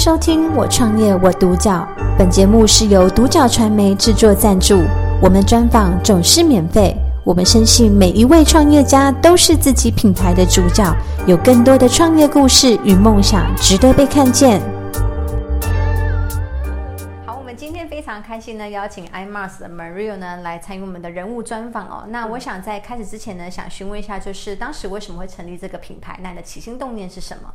收听《我创业我独角》，本节目是由独角传媒制作赞助，我们专访总是免费。我们深信每一位创业家都是自己品牌的主角，有更多的创业故事与梦想值得被看见。好，我们今天非常开心呢，邀请 iMARS 的 Maria 呢来参与我们的人物专访哦。那我想在开始之前呢，想询问一下，就是当时为什么会成立这个品牌？那你的起心动念是什么？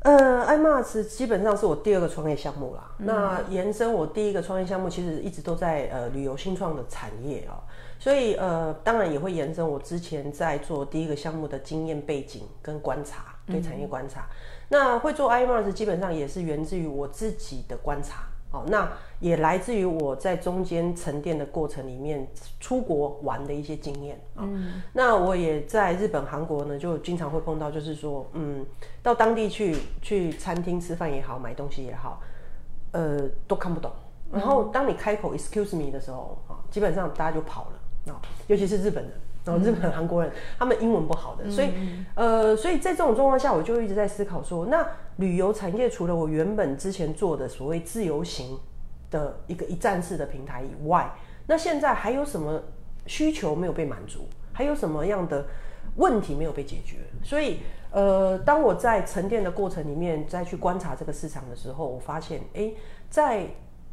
呃，iMARS 基本上是我第二个创业项目啦。嗯、那延伸我第一个创业项目，其实一直都在呃旅游新创的产业哦、喔，所以呃，当然也会延伸我之前在做第一个项目的经验背景跟观察，对产业观察。嗯、那会做 iMARS 基本上也是源自于我自己的观察。哦，那也来自于我在中间沉淀的过程里面出国玩的一些经验啊。嗯，那我也在日本、韩国呢，就经常会碰到，就是说，嗯，到当地去去餐厅吃饭也好，买东西也好，呃，都看不懂。然后当你开口 “excuse me” 的时候，啊，基本上大家就跑了啊，尤其是日本人。然后日本、韩国人，他们英文不好的，所以，呃，所以在这种状况下，我就一直在思考说，那旅游产业除了我原本之前做的所谓自由行的一个一站式的平台以外，那现在还有什么需求没有被满足？还有什么样的问题没有被解决？所以，呃，当我在沉淀的过程里面再去观察这个市场的时候，我发现，哎，在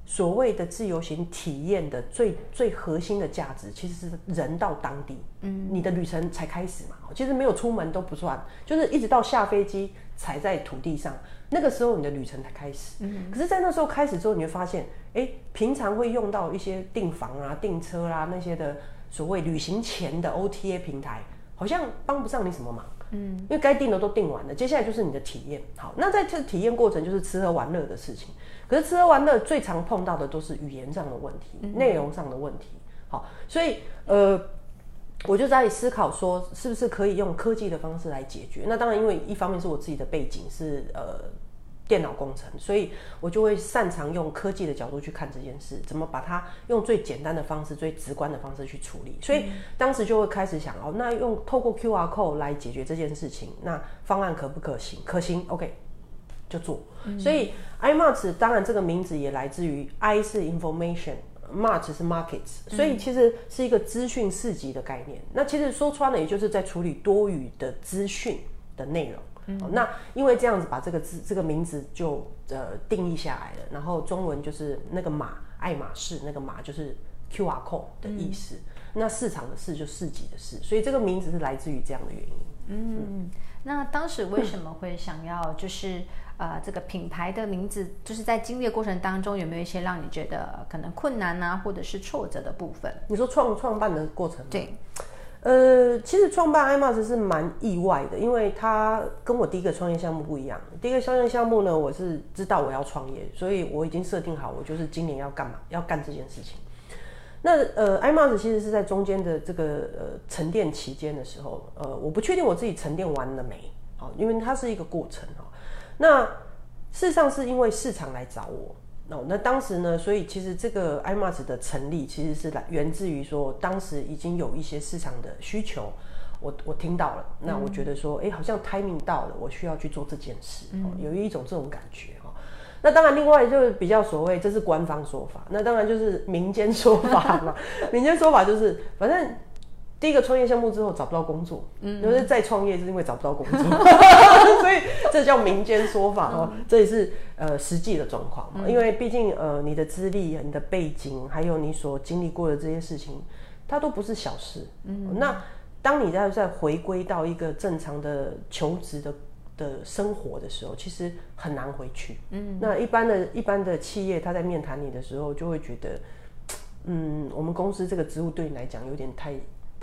所谓的自由行体验的最最核心的价值，其实是人到当地，嗯，你的旅程才开始嘛。其实没有出门都不算，就是一直到下飞机踩在土地上，那个时候你的旅程才开始。嗯，可是，在那时候开始之后，你会发现，哎，平常会用到一些订房啊、订车啦、啊、那些的所谓旅行前的 OTA 平台，好像帮不上你什么忙。嗯，因为该定的都定完了，接下来就是你的体验。好，那在这体验过程就是吃喝玩乐的事情。可是吃喝玩乐最常碰到的都是语言上的问题、内容上的问题。好，所以呃，我就在思考说，是不是可以用科技的方式来解决？那当然，因为一方面是我自己的背景是呃电脑工程，所以我就会擅长用科技的角度去看这件事，怎么把它用最简单的方式、最直观的方式去处理。所以当时就会开始想哦，那用透过 QR code 来解决这件事情，那方案可不可行？可行，OK。就做，所以 iMARS 当然这个名字也来自于 I 是 information，Mart 是 markets，所以其实是一个资讯市集的概念。那其实说穿了，也就是在处理多余的资讯的内容。嗯，那因为这样子把这个字这个名字就呃定义下来了，然后中文就是那个马，爱马仕那个马就是 QR code 的意思。嗯，那市场的市就市集的市，所以这个名字是来自于这样的原因。嗯，嗯，那当时为什么会想要就是？呃，这个品牌的名字，就是在经历的过程当中，有没有一些让你觉得可能困难啊，或者是挫折的部分？你说创创办的过程吗？对，呃，其实创办 IMAS 是蛮意外的，因为它跟我第一个创业项目不一样。第一个创业项目呢，我是知道我要创业，所以我已经设定好，我就是今年要干嘛，要干这件事情。那呃，IMAS 其实是在中间的这个呃沉淀期间的时候，呃，我不确定我自己沉淀完了没，好，因为它是一个过程哈。那事实上是因为市场来找我，那那当时呢，所以其实这个 iMARS 的成立其实是来源自于说，当时已经有一些市场的需求，我我听到了，那我觉得说，哎、欸，好像 timing 到了，我需要去做这件事，哦，有一种这种感觉哈。那当然，另外就是比较所谓，这是官方说法，那当然就是民间说法嘛，民间说法就是反正。第一个创业项目之后找不到工作，嗯，就是再创业是因为找不到工作，所以这叫民间说法哦，这也是呃实际的状况嘛。因为毕竟呃你的资历、你的背景，还有你所经历过的这些事情，它都不是小事。嗯，那当你在再回归到一个正常的求职的的生活的时候，其实很难回去。嗯，那一般的一般的企业，他在面谈你的时候，就会觉得，嗯，我们公司这个职务对你来讲有点太。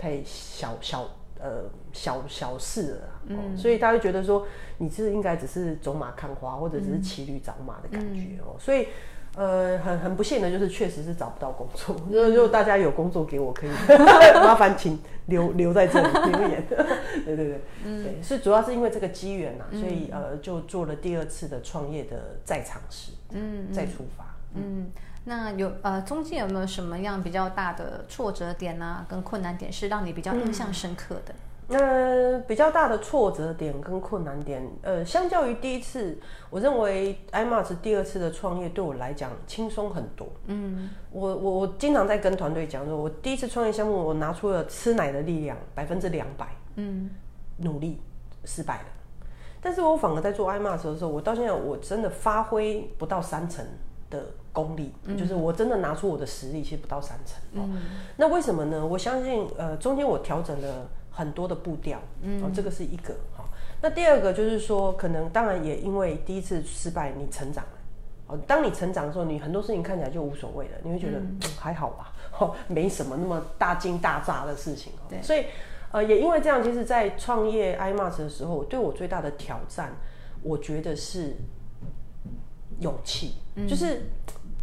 太小小呃小小事了，嗯，所以他会觉得说你是应该只是走马看花，或者只是骑驴找马的感觉哦，嗯、所以呃很很不幸的就是确实是找不到工作，就、嗯、就大家有工作给我可以 麻烦请留留在这里留言，对对对，嗯，对，是主要是因为这个机缘呐，所以呃就做了第二次的创业的再尝试，嗯，再出发，嗯。嗯那有呃，中间有没有什么样比较大的挫折点啊，跟困难点是让你比较印象深刻的？那比较大的挫折点跟困难点，呃，相较于第一次，我认为 IMAX 第二次的创业对我来讲轻松很多。嗯，我我我经常在跟团队讲说，我第一次创业项目，我拿出了吃奶的力量百分之两百，嗯，努力失败了，但是我反而在做 IMAX 的时候，我到现在我真的发挥不到三成的功力，嗯、就是我真的拿出我的实力，其实不到三成。嗯，那为什么呢？我相信，呃，中间我调整了。很多的步调，嗯，这个是一个哈。那第二个就是说，可能当然也因为第一次失败，你成长了。哦，当你成长的时候，你很多事情看起来就无所谓了，你会觉得、嗯、还好吧，哦，没什么那么大惊大乍的事情。对，所以呃，也因为这样，其实，在创业 IMARS 的时候，对我最大的挑战，我觉得是勇气，嗯、就是。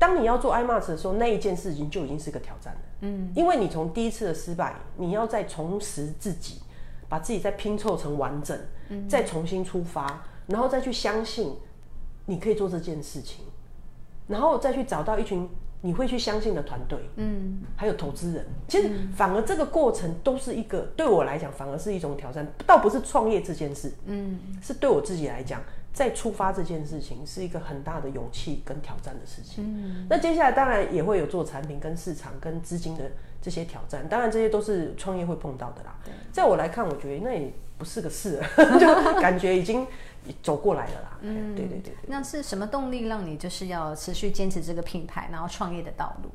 当你要做 IMARS 的时候，那一件事情就已经是个挑战了。嗯，因为你从第一次的失败，你要再重拾自己，把自己再拼凑成完整，嗯，再重新出发，然后再去相信你可以做这件事情，然后再去找到一群你会去相信的团队，嗯，还有投资人。其实反而这个过程都是一个对我来讲，反而是一种挑战，倒不是创业这件事，嗯，是对我自己来讲。再出发这件事情是一个很大的勇气跟挑战的事情。嗯，那接下来当然也会有做产品、跟市场、跟资金的这些挑战，当然这些都是创业会碰到的啦。在我来看，我觉得那也不是个事，就感觉已经走过来了啦。嗯，对对对对。那是什么动力让你就是要持续坚持这个品牌，然后创业的道路？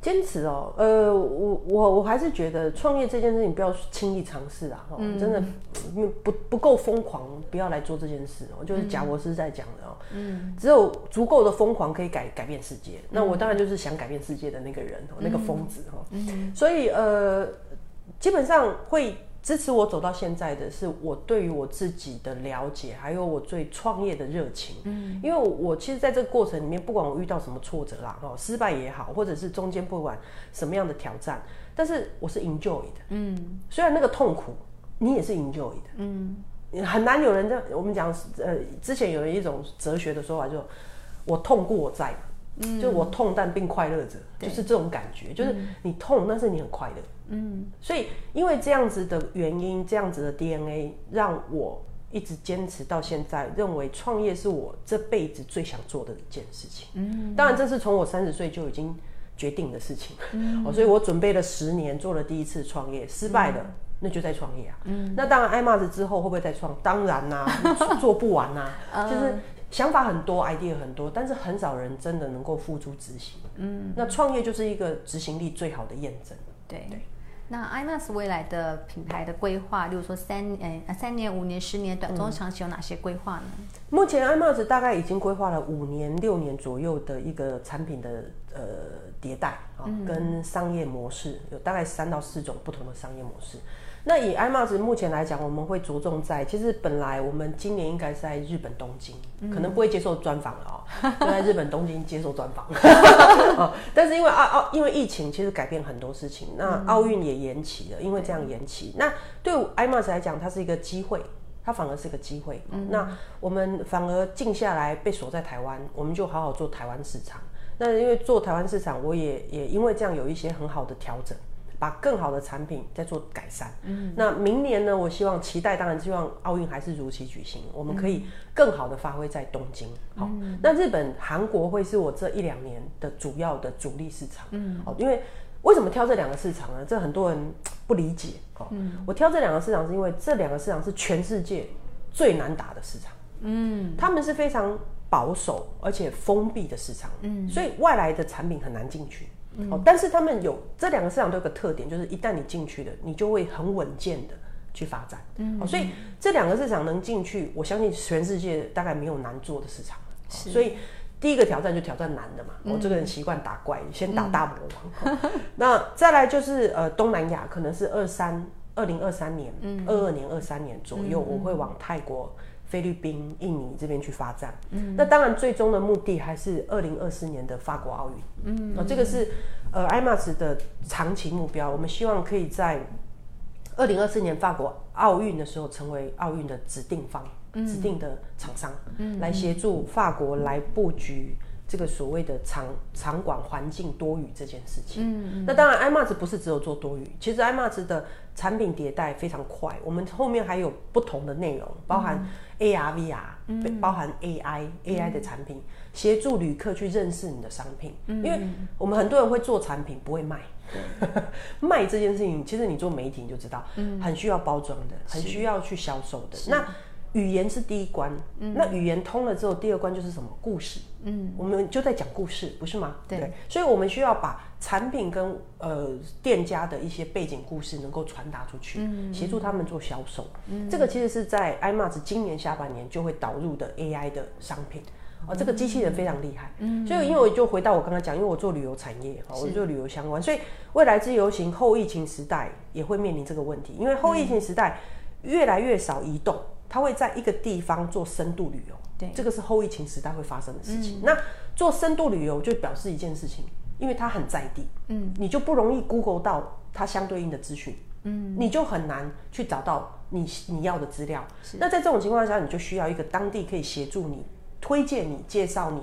坚持哦，呃，我我我还是觉得创业这件事情不要轻易尝试啊，嗯、真的不不够疯狂，不要来做这件事哦。就是贾博士在讲的哦，嗯，只有足够的疯狂可以改改变世界。嗯、那我当然就是想改变世界的那个人哦，嗯、那个疯子哈。嗯、所以呃，基本上会。支持我走到现在的是我对于我自己的了解，还有我对创业的热情。嗯，因为我其实在这个过程里面，不管我遇到什么挫折啦，哦，失败也好，或者是中间不管什么样的挑战，但是我是 enjoy 的。嗯，虽然那个痛苦，你也是 enjoy 的。嗯，很难有人在我们讲，呃，之前有一种哲学的说法，就我痛过我在。嗯，就我痛但并快乐着，就是这种感觉，就是你痛，但是你很快乐。嗯，所以因为这样子的原因，这样子的 DNA，让我一直坚持到现在，认为创业是我这辈子最想做的一件事情。嗯，当然这是从我三十岁就已经决定的事情。嗯，哦，所以我准备了十年，做了第一次创业，失败了，嗯、那就再创业啊。嗯，那当然，IMARS 之后会不会再创？当然啦、啊，做不完呐、啊，就是。想法很多，idea 很多，但是很少人真的能够付诸执行。嗯，那创业就是一个执行力最好的验证。对对。那 IMARS 未来的品牌的规划，例如说三年、呃三年、五年、十年，短中长期有哪些规划呢？目前 IMARS 大概已经规划了五年、六年左右的一个产品的呃迭代啊，跟商业模式有大概三到四种不同的商业模式。那以 IMARS 目前来讲，我们会着重在，其实本来我们今年应该是在日本东京，嗯、可能不会接受专访了哦，就在日本东京接受专访。但是因为奥奥因为疫情，其实改变很多事情，那奥运也延期了，因为这样延期。那对 IMARS 来讲，它是一个机会，它反而是个机会。嗯、那我们反而静下来，被锁在台湾，我们就好好做台湾市场。那因为做台湾市场，我也也因为这样有一些很好的调整。把更好的产品再做改善。嗯，那明年呢？我希望期待，当然希望奥运还是如期举行，我们可以更好的发挥在东京。好，那日本、韩国会是我这一两年的主要的主力市场。嗯，哦，因为为什么挑这两个市场呢？这很多人不理解。嗯，我挑这两个市场是因为这两个市场是全世界最难打的市场。嗯，他们是非常保守而且封闭的市场。嗯，所以外来的产品很难进去。哦，但是他们有这两个市场都有个特点，就是一旦你进去了，你就会很稳健的去发展。嗯，所以这两个市场能进去，我相信全世界大概没有难做的市场。是，所以第一个挑战就挑战难的嘛。我这个人习惯打怪，先打大魔王。那再来就是呃东南亚，可能是二三二零二三年，二二年、二三年左右，我会往泰国。菲律宾、印尼这边去发展，嗯，那当然最终的目的还是二零二四年的法国奥运，嗯，哦，这个是呃 IMARS 的长期目标，我们希望可以在二零二四年法国奥运的时候成为奥运的指定方、嗯、指定的厂商，嗯，来协助法国来布局这个所谓的场场馆环境多语这件事情。嗯，嗯，那当然，iMax 不是只有做多语，其实 iMax 的产品迭代非常快，我们后面还有不同的内容，包含 AR、VR，嗯，包含 AI、嗯、AI 的产品，协助旅客去认识你的商品。嗯，因为我们很多人会做产品，不会卖。卖这件事情，其实你做媒体你就知道，嗯，很需要包装的，很需要去销售的。那语言是第一关，嗯，那语言通了之后，第二关就是什么？故事，嗯，我们就在讲故事，不是吗？对，对，所以我们需要把产品跟呃店家的一些背景故事能够传达出去，嗯，协助他们做销售，嗯，这个其实是在 iMax 今年下半年就会导入的 AI 的商品，哦，这个机器人非常厉害，嗯，所以因为我就回到我刚刚讲，因为我做旅游产业，哈，我做旅游相关，所以未来自由行后疫情时代也会面临这个问题，因为后疫情时代越来越少移动。他会在一个地方做深度旅游，对，这个是后疫情时代会发生的事情。嗯、那做深度旅游就表示一件事情，因为它很在地，嗯，你就不容易 Google 到它相对应的资讯，嗯，你就很难去找到你你要的资料。那在这种情况下，你就需要一个当地可以协助你、推荐你、介绍你。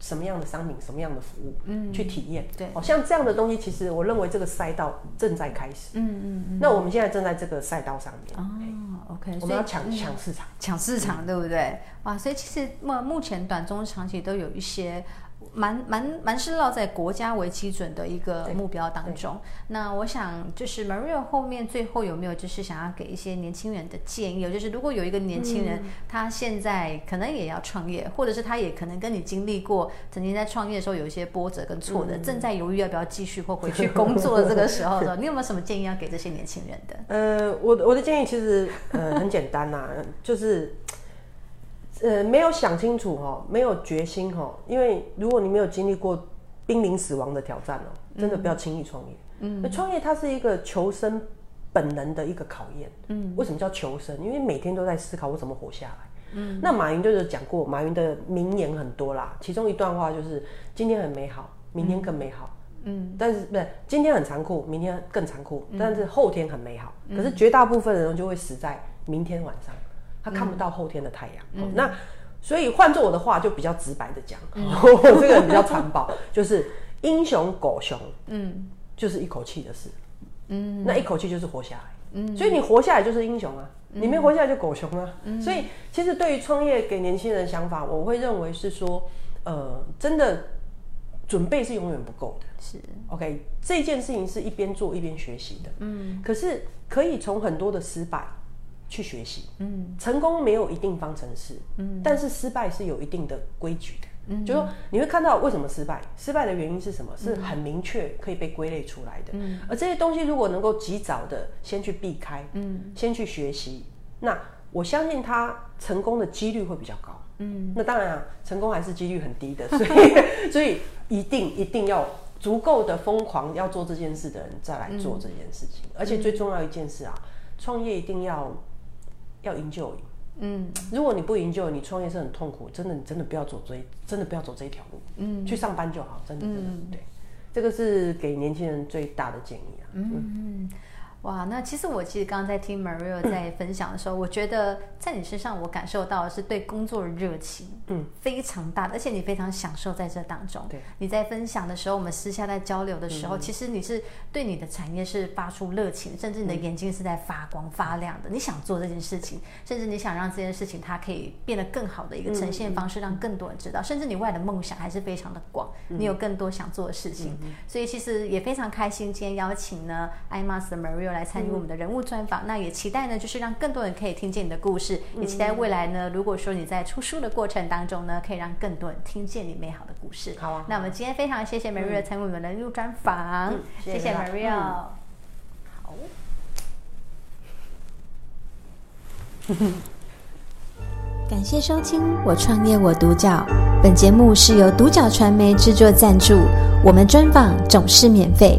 什么样的商品，什么样的服务，嗯，去体验，对，哦，像这样的东西，其实我认为这个赛道正在开始，嗯嗯嗯。那我们现在正在这个赛道上面，哦，OK，我们要抢抢市场，抢市场，对不对？哇，所以其实目目前短中长期都有一些。蛮蛮蛮是落在国家为基准的一个目标当中。那我想就是 Maria 后面最后有没有就是想要给一些年轻人的建议？就是如果有一个年轻人，嗯、他现在可能也要创业，或者是他也可能跟你经历过曾经在创业的时候有一些波折跟挫折，嗯、正在犹豫要不要继续或回去工作的这个时候的，你有没有什么建议要给这些年轻人的？呃，我我的建议其实呃很简单呐、啊，就是。呃，没有想清楚哈，没有决心哈，因为如果你没有经历过濒临死亡的挑战哦，真的不要轻易创业。嗯，创业它是一个求生本能的一个考验。嗯，为什么叫求生？因为每天都在思考我怎么活下来。嗯，那马云就是讲过，马云的名言很多啦，其中一段话就是：今天很美好，明天更美好。嗯，但是不是今天很残酷，明天更残酷，但是后天很美好。可是绝大部分的人就会死在明天晚上。他看不到后天的太阳，那所以换做我的话就比较直白的讲，嗯。哦，这个人比较残暴，就是英雄狗熊，嗯，就是一口气的事，嗯，那一口气就是活下来，嗯，所以你活下来就是英雄啊，嗯，你没活下来就狗熊啊，嗯，所以其实对于创业给年轻人的想法，我会认为是说，呃，真的准备是永远不够的，是，OK，这件事情是一边做一边学习的，嗯，可是可以从很多的失败。去学习，嗯，成功没有一定方程式，嗯，但是失败是有一定的规矩的，嗯，就说你会看到为什么失败，失败的原因是什么，是很明确可以被归类出来的，嗯，而这些东西如果能够及早的先去避开，嗯，先去学习，那我相信他成功的几率会比较高，嗯，那当然啊，成功还是几率很低的，所以 所以一定一定要足够的疯狂要做这件事的人再来做这件事情，而且最重要一件事啊，创业一定要。要营救，嗯，如果你不营救，你创业是很痛苦，真的，你真的不要走这，真的不要走这一条路，嗯，去上班就好，真的，真的，嗯、对，这个是给年轻人最大的建议啊，嗯。嗯哇，那其实我其实刚刚在听 Maria 在分享的时候，我觉得在你身上我感受到的是对工作的热情，嗯，非常大的，而且你非常享受在这当中。对，你在分享的时候，我们私下在交流的时候，其实你是对你的产业是发出热情，甚至你的眼睛是在发光发亮的。你想做这件事情，甚至你想让这件事情它可以变得更好的一个呈现方式，让更多人知道。甚至你未来的梦想还是非常的广，你有更多想做的事情。所以其实也非常开心，今天邀请呢 iMax 的 Maria。来参与我们的人物专访，嗯、那也期待呢，就是让更多人可以听见你的故事，嗯、也期待未来呢，如果说你在出书的过程当中呢，可以让更多人听见你美好的故事。好啊，那我们今天非常谢谢 Maria 参与我们的人物专访，嗯、谢谢 Maria。嗯、好，感谢收听《我创业我独角》，本节目是由独角传媒制作赞助，我们专访总是免费。